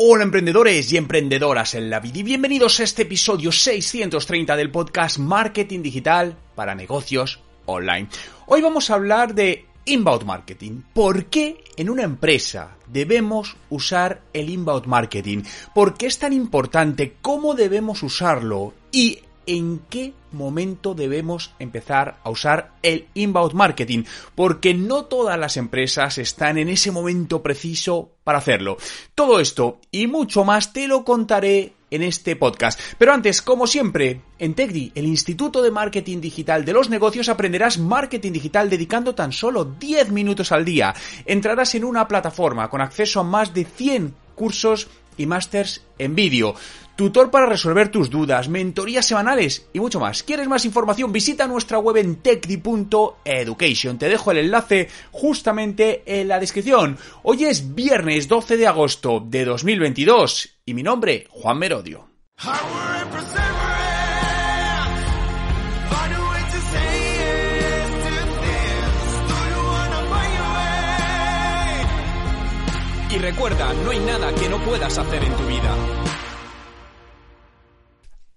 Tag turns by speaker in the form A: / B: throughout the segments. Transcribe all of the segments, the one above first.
A: Hola emprendedores y emprendedoras en la vida y bienvenidos a este episodio 630 del podcast Marketing Digital para negocios online. Hoy vamos a hablar de inbound marketing. ¿Por qué en una empresa debemos usar el inbound marketing? ¿Por qué es tan importante? ¿Cómo debemos usarlo? Y en qué momento debemos empezar a usar el inbound marketing, porque no todas las empresas están en ese momento preciso para hacerlo. Todo esto y mucho más te lo contaré en este podcast. Pero antes, como siempre, en TechDi, el Instituto de Marketing Digital de los Negocios, aprenderás marketing digital dedicando tan solo 10 minutos al día. Entrarás en una plataforma con acceso a más de 100 cursos y másters en vídeo tutor para resolver tus dudas, mentorías semanales y mucho más. ¿Quieres más información? Visita nuestra web en techdi.education. Te dejo el enlace justamente en la descripción. Hoy es viernes 12 de agosto de 2022 y mi nombre, Juan Merodio. Recuerda, no hay nada que no puedas hacer en tu vida.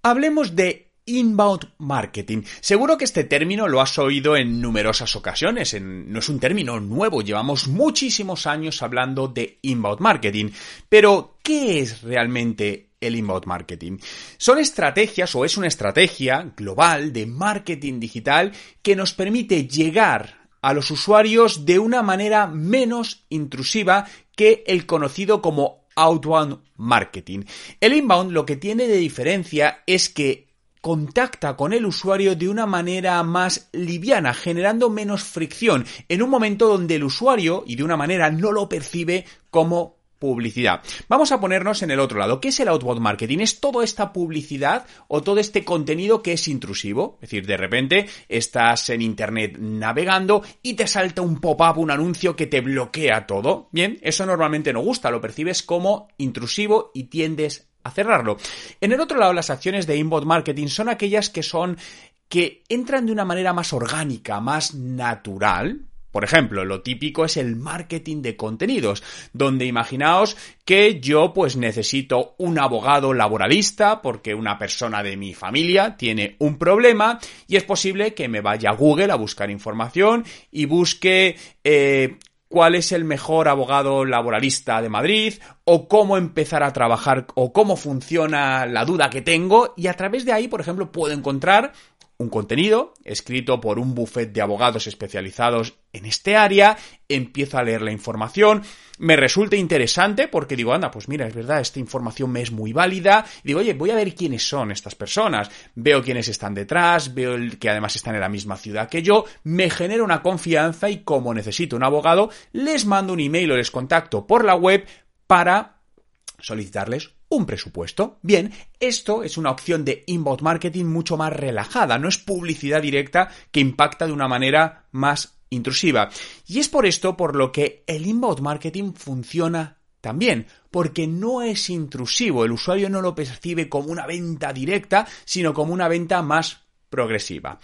A: Hablemos de Inbound Marketing. Seguro que este término lo has oído en numerosas ocasiones, no es un término nuevo, llevamos muchísimos años hablando de Inbound Marketing. Pero, ¿qué es realmente el Inbound Marketing? Son estrategias o es una estrategia global de marketing digital que nos permite llegar a los usuarios de una manera menos intrusiva que el conocido como outbound marketing. El inbound lo que tiene de diferencia es que contacta con el usuario de una manera más liviana, generando menos fricción, en un momento donde el usuario, y de una manera no lo percibe como publicidad. Vamos a ponernos en el otro lado. ¿Qué es el outbound marketing? Es toda esta publicidad o todo este contenido que es intrusivo. Es decir, de repente estás en internet navegando y te salta un pop-up, un anuncio que te bloquea todo. Bien, eso normalmente no gusta, lo percibes como intrusivo y tiendes a cerrarlo. En el otro lado, las acciones de inbound marketing son aquellas que son que entran de una manera más orgánica, más natural, por ejemplo, lo típico es el marketing de contenidos, donde imaginaos que yo pues necesito un abogado laboralista porque una persona de mi familia tiene un problema y es posible que me vaya a Google a buscar información y busque eh, cuál es el mejor abogado laboralista de Madrid o cómo empezar a trabajar o cómo funciona la duda que tengo y a través de ahí, por ejemplo, puedo encontrar un contenido escrito por un buffet de abogados especializados en este área, empiezo a leer la información, me resulta interesante porque digo, anda, pues mira, es verdad, esta información me es muy válida, digo, oye, voy a ver quiénes son estas personas, veo quiénes están detrás, veo que además están en la misma ciudad que yo, me genera una confianza y como necesito un abogado, les mando un email o les contacto por la web para solicitarles un presupuesto. Bien, esto es una opción de inbound marketing mucho más relajada, no es publicidad directa que impacta de una manera más intrusiva. Y es por esto por lo que el inbound marketing funciona también, porque no es intrusivo, el usuario no lo percibe como una venta directa, sino como una venta más progresiva.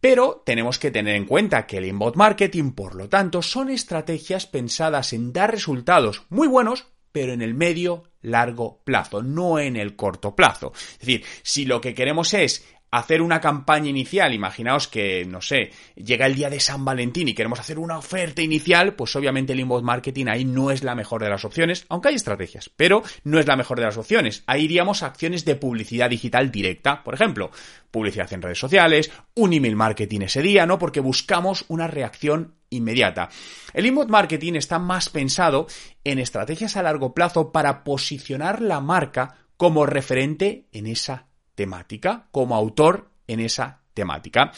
A: Pero tenemos que tener en cuenta que el inbound marketing, por lo tanto, son estrategias pensadas en dar resultados muy buenos pero en el medio largo plazo, no en el corto plazo. Es decir, si lo que queremos es hacer una campaña inicial, imaginaos que, no sé, llega el día de San Valentín y queremos hacer una oferta inicial, pues obviamente el inbound marketing ahí no es la mejor de las opciones, aunque hay estrategias, pero no es la mejor de las opciones. Ahí iríamos a acciones de publicidad digital directa, por ejemplo, publicidad en redes sociales, un email marketing ese día, ¿no? Porque buscamos una reacción inmediata. El inbound marketing está más pensado en estrategias a largo plazo para posicionar la marca como referente en esa temática, como autor en esa temática.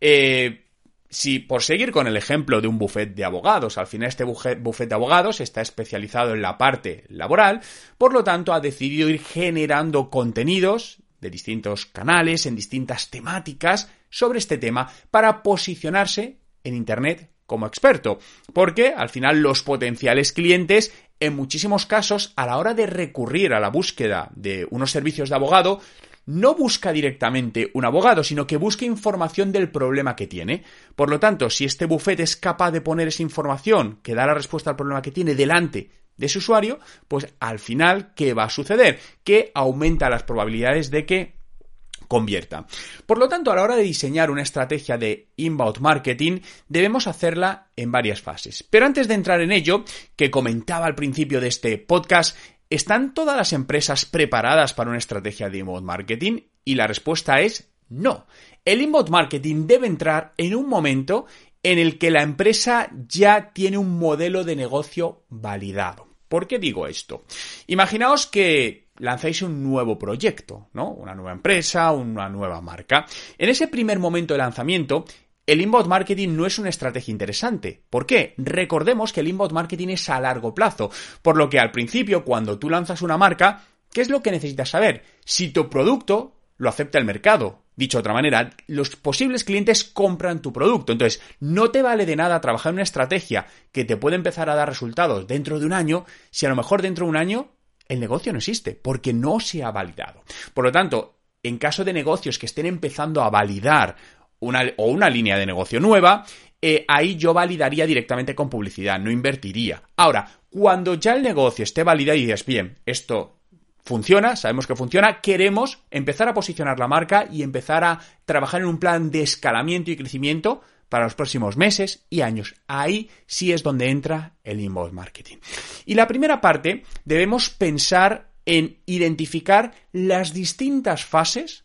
A: Eh, si por seguir con el ejemplo de un buffet de abogados, al final este buffet de abogados está especializado en la parte laboral, por lo tanto ha decidido ir generando contenidos de distintos canales, en distintas temáticas sobre este tema para posicionarse en Internet como experto, porque al final los potenciales clientes en muchísimos casos a la hora de recurrir a la búsqueda de unos servicios de abogado no busca directamente un abogado, sino que busca información del problema que tiene. Por lo tanto, si este buffet es capaz de poner esa información que da la respuesta al problema que tiene delante de ese usuario, pues al final, ¿qué va a suceder? Que aumenta las probabilidades de que convierta. Por lo tanto, a la hora de diseñar una estrategia de inbound marketing, debemos hacerla en varias fases. Pero antes de entrar en ello, que comentaba al principio de este podcast, ¿están todas las empresas preparadas para una estrategia de inbound marketing? Y la respuesta es no. El inbound marketing debe entrar en un momento en el que la empresa ya tiene un modelo de negocio validado. ¿Por qué digo esto? Imaginaos que lanzáis un nuevo proyecto, ¿no? Una nueva empresa, una nueva marca. En ese primer momento de lanzamiento, el inbound marketing no es una estrategia interesante. ¿Por qué? Recordemos que el inbound marketing es a largo plazo, por lo que al principio, cuando tú lanzas una marca, ¿qué es lo que necesitas saber? Si tu producto lo acepta el mercado. Dicho de otra manera, los posibles clientes compran tu producto. Entonces, no te vale de nada trabajar una estrategia que te puede empezar a dar resultados dentro de un año si a lo mejor dentro de un año el negocio no existe, porque no se ha validado. Por lo tanto, en caso de negocios que estén empezando a validar una, o una línea de negocio nueva, eh, ahí yo validaría directamente con publicidad, no invertiría. Ahora, cuando ya el negocio esté validado y dices, bien, esto funciona, sabemos que funciona, queremos empezar a posicionar la marca y empezar a trabajar en un plan de escalamiento y crecimiento para los próximos meses y años. Ahí sí es donde entra el inbound marketing. Y la primera parte debemos pensar en identificar las distintas fases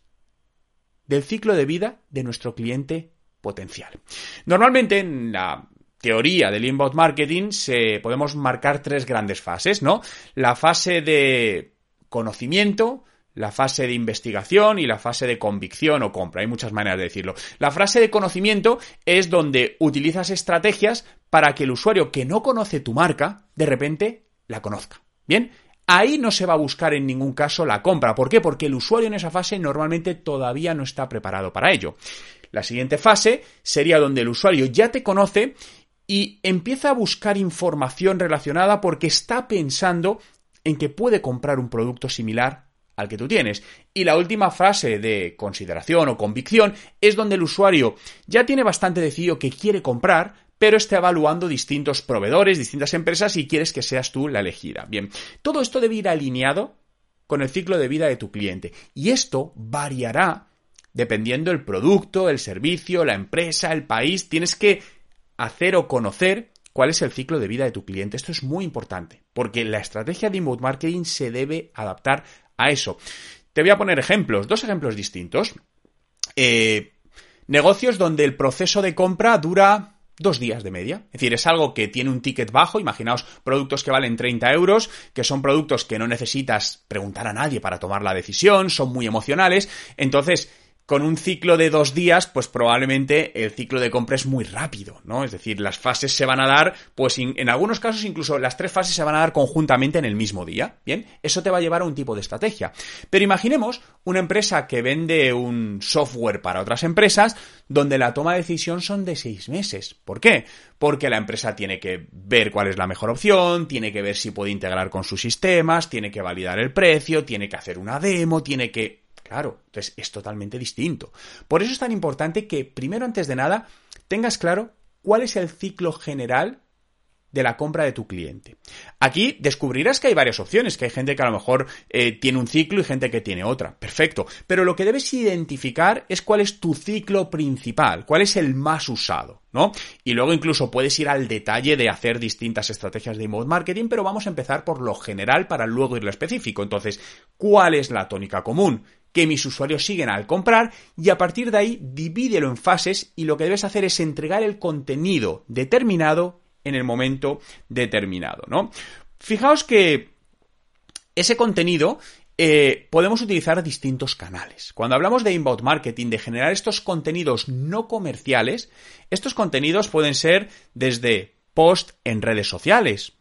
A: del ciclo de vida de nuestro cliente potencial. Normalmente en la teoría del inbound marketing se podemos marcar tres grandes fases, ¿no? La fase de conocimiento, la fase de investigación y la fase de convicción o compra. Hay muchas maneras de decirlo. La fase de conocimiento es donde utilizas estrategias para que el usuario que no conoce tu marca, de repente la conozca. Bien, ahí no se va a buscar en ningún caso la compra. ¿Por qué? Porque el usuario en esa fase normalmente todavía no está preparado para ello. La siguiente fase sería donde el usuario ya te conoce y empieza a buscar información relacionada porque está pensando en que puede comprar un producto similar al que tú tienes. Y la última frase de consideración o convicción es donde el usuario ya tiene bastante decidido que quiere comprar, pero está evaluando distintos proveedores, distintas empresas y quieres que seas tú la elegida. Bien, todo esto debe ir alineado con el ciclo de vida de tu cliente. Y esto variará dependiendo el producto, el servicio, la empresa, el país. Tienes que hacer o conocer cuál es el ciclo de vida de tu cliente. Esto es muy importante, porque la estrategia de inbound marketing se debe adaptar a eso. Te voy a poner ejemplos, dos ejemplos distintos. Eh, negocios donde el proceso de compra dura dos días de media. Es decir, es algo que tiene un ticket bajo. Imaginaos productos que valen 30 euros, que son productos que no necesitas preguntar a nadie para tomar la decisión, son muy emocionales. Entonces, con un ciclo de dos días, pues probablemente el ciclo de compra es muy rápido, ¿no? Es decir, las fases se van a dar, pues en algunos casos incluso las tres fases se van a dar conjuntamente en el mismo día, ¿bien? Eso te va a llevar a un tipo de estrategia. Pero imaginemos una empresa que vende un software para otras empresas donde la toma de decisión son de seis meses. ¿Por qué? Porque la empresa tiene que ver cuál es la mejor opción, tiene que ver si puede integrar con sus sistemas, tiene que validar el precio, tiene que hacer una demo, tiene que Claro, entonces es totalmente distinto. Por eso es tan importante que, primero, antes de nada, tengas claro cuál es el ciclo general de la compra de tu cliente. Aquí descubrirás que hay varias opciones, que hay gente que a lo mejor eh, tiene un ciclo y gente que tiene otra. Perfecto. Pero lo que debes identificar es cuál es tu ciclo principal, cuál es el más usado, ¿no? Y luego incluso puedes ir al detalle de hacer distintas estrategias de inbound marketing, pero vamos a empezar por lo general para luego ir lo específico. Entonces, ¿cuál es la tónica común? Que mis usuarios siguen al comprar y a partir de ahí divídelo en fases y lo que debes hacer es entregar el contenido determinado en el momento determinado, ¿no? Fijaos que ese contenido eh, podemos utilizar distintos canales. Cuando hablamos de inbound marketing, de generar estos contenidos no comerciales, estos contenidos pueden ser desde post en redes sociales,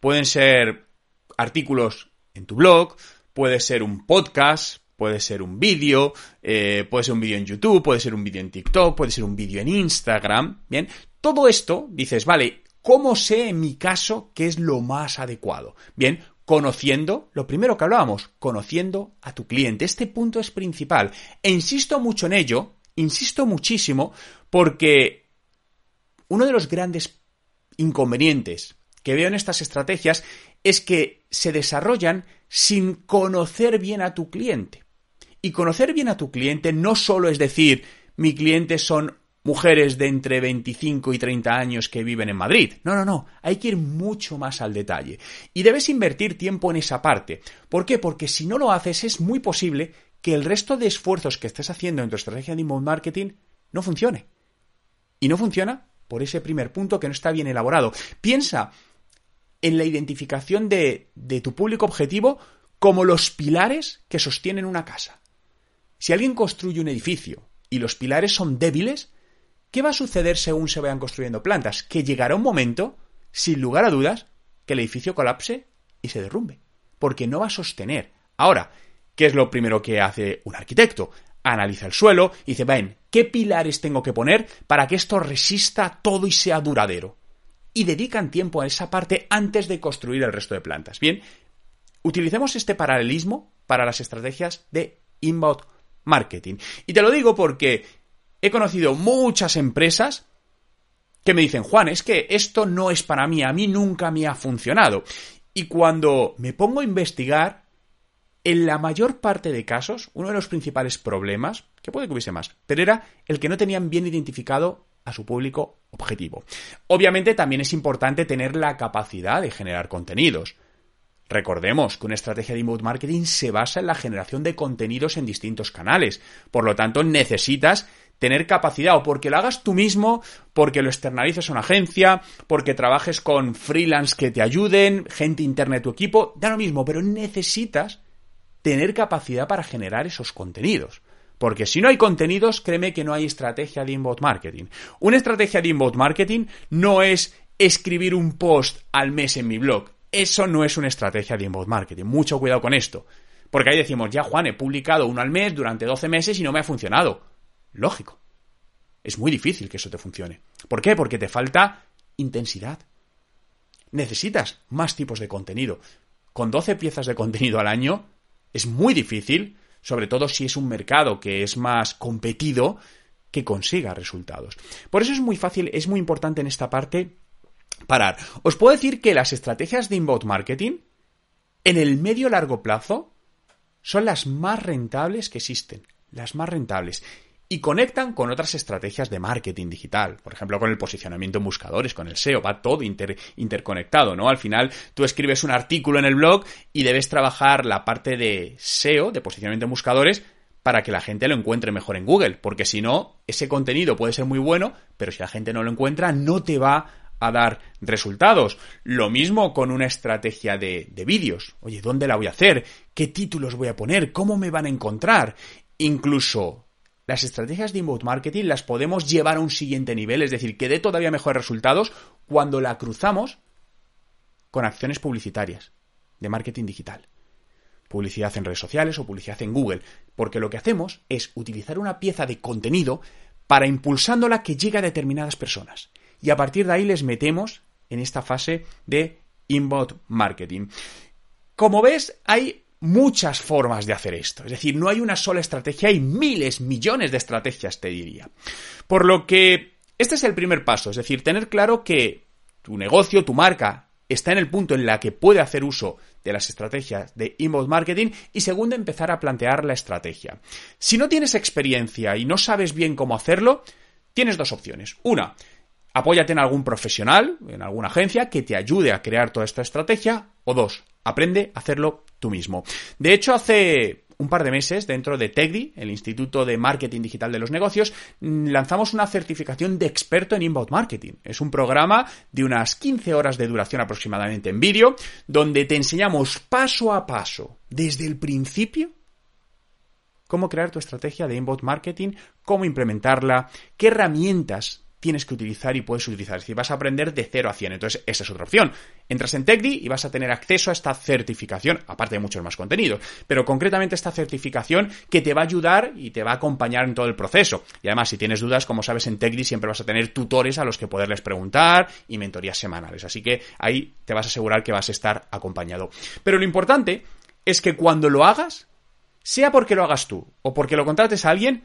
A: pueden ser artículos en tu blog, puede ser un podcast, puede ser un vídeo, eh, puede ser un vídeo en YouTube, puede ser un vídeo en TikTok, puede ser un vídeo en Instagram, ¿bien? Todo esto dices, vale, ¿cómo sé en mi caso qué es lo más adecuado? Bien, conociendo, lo primero que hablábamos, conociendo a tu cliente. Este punto es principal. E insisto mucho en ello, insisto muchísimo, porque uno de los grandes inconvenientes que veo en estas estrategias es que se desarrollan sin conocer bien a tu cliente. Y conocer bien a tu cliente no solo es decir, mi cliente son mujeres de entre 25 y 30 años que viven en Madrid. No, no, no, hay que ir mucho más al detalle. Y debes invertir tiempo en esa parte. ¿Por qué? Porque si no lo haces es muy posible que el resto de esfuerzos que estés haciendo en tu estrategia de inbound marketing no funcione. Y no funciona por ese primer punto que no está bien elaborado. Piensa en la identificación de, de tu público objetivo como los pilares que sostienen una casa. Si alguien construye un edificio y los pilares son débiles, ¿Qué va a suceder según se vayan construyendo plantas? Que llegará un momento, sin lugar a dudas, que el edificio colapse y se derrumbe, porque no va a sostener. Ahora, ¿qué es lo primero que hace un arquitecto? Analiza el suelo y dice, ven, ¿qué pilares tengo que poner para que esto resista todo y sea duradero? Y dedican tiempo a esa parte antes de construir el resto de plantas. Bien, utilicemos este paralelismo para las estrategias de inbound marketing. Y te lo digo porque he conocido muchas empresas que me dicen, Juan, es que esto no es para mí, a mí nunca me ha funcionado. Y cuando me pongo a investigar, en la mayor parte de casos, uno de los principales problemas, que puede que hubiese más, pero era el que no tenían bien identificado a su público objetivo. Obviamente también es importante tener la capacidad de generar contenidos. Recordemos que una estrategia de inbound marketing se basa en la generación de contenidos en distintos canales. Por lo tanto, necesitas tener capacidad o porque lo hagas tú mismo, porque lo externalices a una agencia, porque trabajes con freelance que te ayuden, gente interna de tu equipo, da lo mismo, pero necesitas tener capacidad para generar esos contenidos. Porque si no hay contenidos, créeme que no hay estrategia de inbound marketing. Una estrategia de inbound marketing no es escribir un post al mes en mi blog. Eso no es una estrategia de inbound marketing. Mucho cuidado con esto. Porque ahí decimos, ya Juan, he publicado uno al mes durante 12 meses y no me ha funcionado. Lógico. Es muy difícil que eso te funcione. ¿Por qué? Porque te falta intensidad. Necesitas más tipos de contenido. Con 12 piezas de contenido al año es muy difícil, sobre todo si es un mercado que es más competido, que consiga resultados. Por eso es muy fácil, es muy importante en esta parte parar. Os puedo decir que las estrategias de inbound marketing en el medio largo plazo son las más rentables que existen, las más rentables y conectan con otras estrategias de marketing digital, por ejemplo, con el posicionamiento en buscadores, con el SEO, va todo interconectado, ¿no? Al final tú escribes un artículo en el blog y debes trabajar la parte de SEO, de posicionamiento en buscadores, para que la gente lo encuentre mejor en Google, porque si no, ese contenido puede ser muy bueno, pero si la gente no lo encuentra, no te va a dar resultados. Lo mismo con una estrategia de, de vídeos. Oye, ¿dónde la voy a hacer? ¿Qué títulos voy a poner? ¿Cómo me van a encontrar? Incluso las estrategias de inbound marketing las podemos llevar a un siguiente nivel, es decir, que dé todavía mejores resultados cuando la cruzamos con acciones publicitarias de marketing digital. Publicidad en redes sociales o publicidad en Google, porque lo que hacemos es utilizar una pieza de contenido para impulsándola que llegue a determinadas personas. Y a partir de ahí les metemos en esta fase de inbound marketing. Como ves, hay muchas formas de hacer esto. Es decir, no hay una sola estrategia, hay miles, millones de estrategias, te diría. Por lo que este es el primer paso, es decir, tener claro que tu negocio, tu marca, está en el punto en la que puede hacer uso de las estrategias de inbound marketing y segundo, empezar a plantear la estrategia. Si no tienes experiencia y no sabes bien cómo hacerlo, tienes dos opciones. Una, apóyate en algún profesional, en alguna agencia que te ayude a crear toda esta estrategia. O dos, aprende a hacerlo tú mismo. De hecho, hace un par de meses dentro de TECDI, el Instituto de Marketing Digital de los Negocios, mm, lanzamos una certificación de experto en inbound marketing. Es un programa de unas 15 horas de duración aproximadamente en vídeo, donde te enseñamos paso a paso, desde el principio, cómo crear tu estrategia de inbound marketing, cómo implementarla, qué herramientas tienes que utilizar y puedes utilizar. Es decir, vas a aprender de 0 a 100. Entonces, esa es otra opción. Entras en TechDi y vas a tener acceso a esta certificación, aparte de muchos más contenidos. Pero concretamente esta certificación que te va a ayudar y te va a acompañar en todo el proceso. Y además, si tienes dudas, como sabes, en TechDi siempre vas a tener tutores a los que poderles preguntar y mentorías semanales. Así que ahí te vas a asegurar que vas a estar acompañado. Pero lo importante es que cuando lo hagas, sea porque lo hagas tú o porque lo contrates a alguien,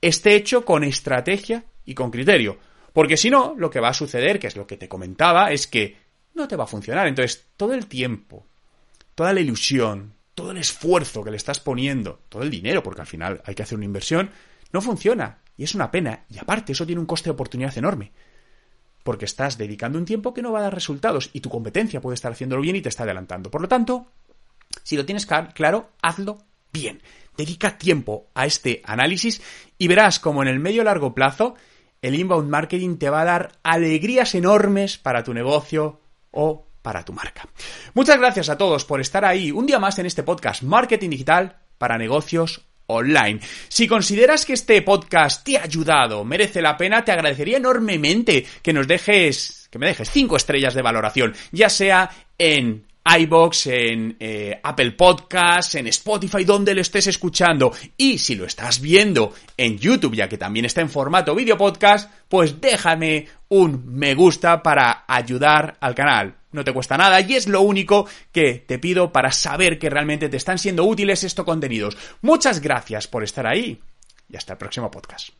A: esté hecho con estrategia y con criterio. Porque si no, lo que va a suceder, que es lo que te comentaba, es que no te va a funcionar. Entonces, todo el tiempo, toda la ilusión, todo el esfuerzo que le estás poniendo, todo el dinero, porque al final hay que hacer una inversión, no funciona. Y es una pena. Y aparte, eso tiene un coste de oportunidad enorme. Porque estás dedicando un tiempo que no va a dar resultados y tu competencia puede estar haciéndolo bien y te está adelantando. Por lo tanto, si lo tienes claro, hazlo bien. Dedica tiempo a este análisis y verás como en el medio largo plazo el inbound marketing te va a dar alegrías enormes para tu negocio o para tu marca. Muchas gracias a todos por estar ahí un día más en este podcast Marketing Digital para negocios online. Si consideras que este podcast te ha ayudado, merece la pena, te agradecería enormemente que nos dejes, que me dejes cinco estrellas de valoración, ya sea en iBox, en eh, Apple Podcasts, en Spotify, donde lo estés escuchando. Y si lo estás viendo en YouTube, ya que también está en formato video podcast, pues déjame un me gusta para ayudar al canal. No te cuesta nada y es lo único que te pido para saber que realmente te están siendo útiles estos contenidos. Muchas gracias por estar ahí y hasta el próximo podcast.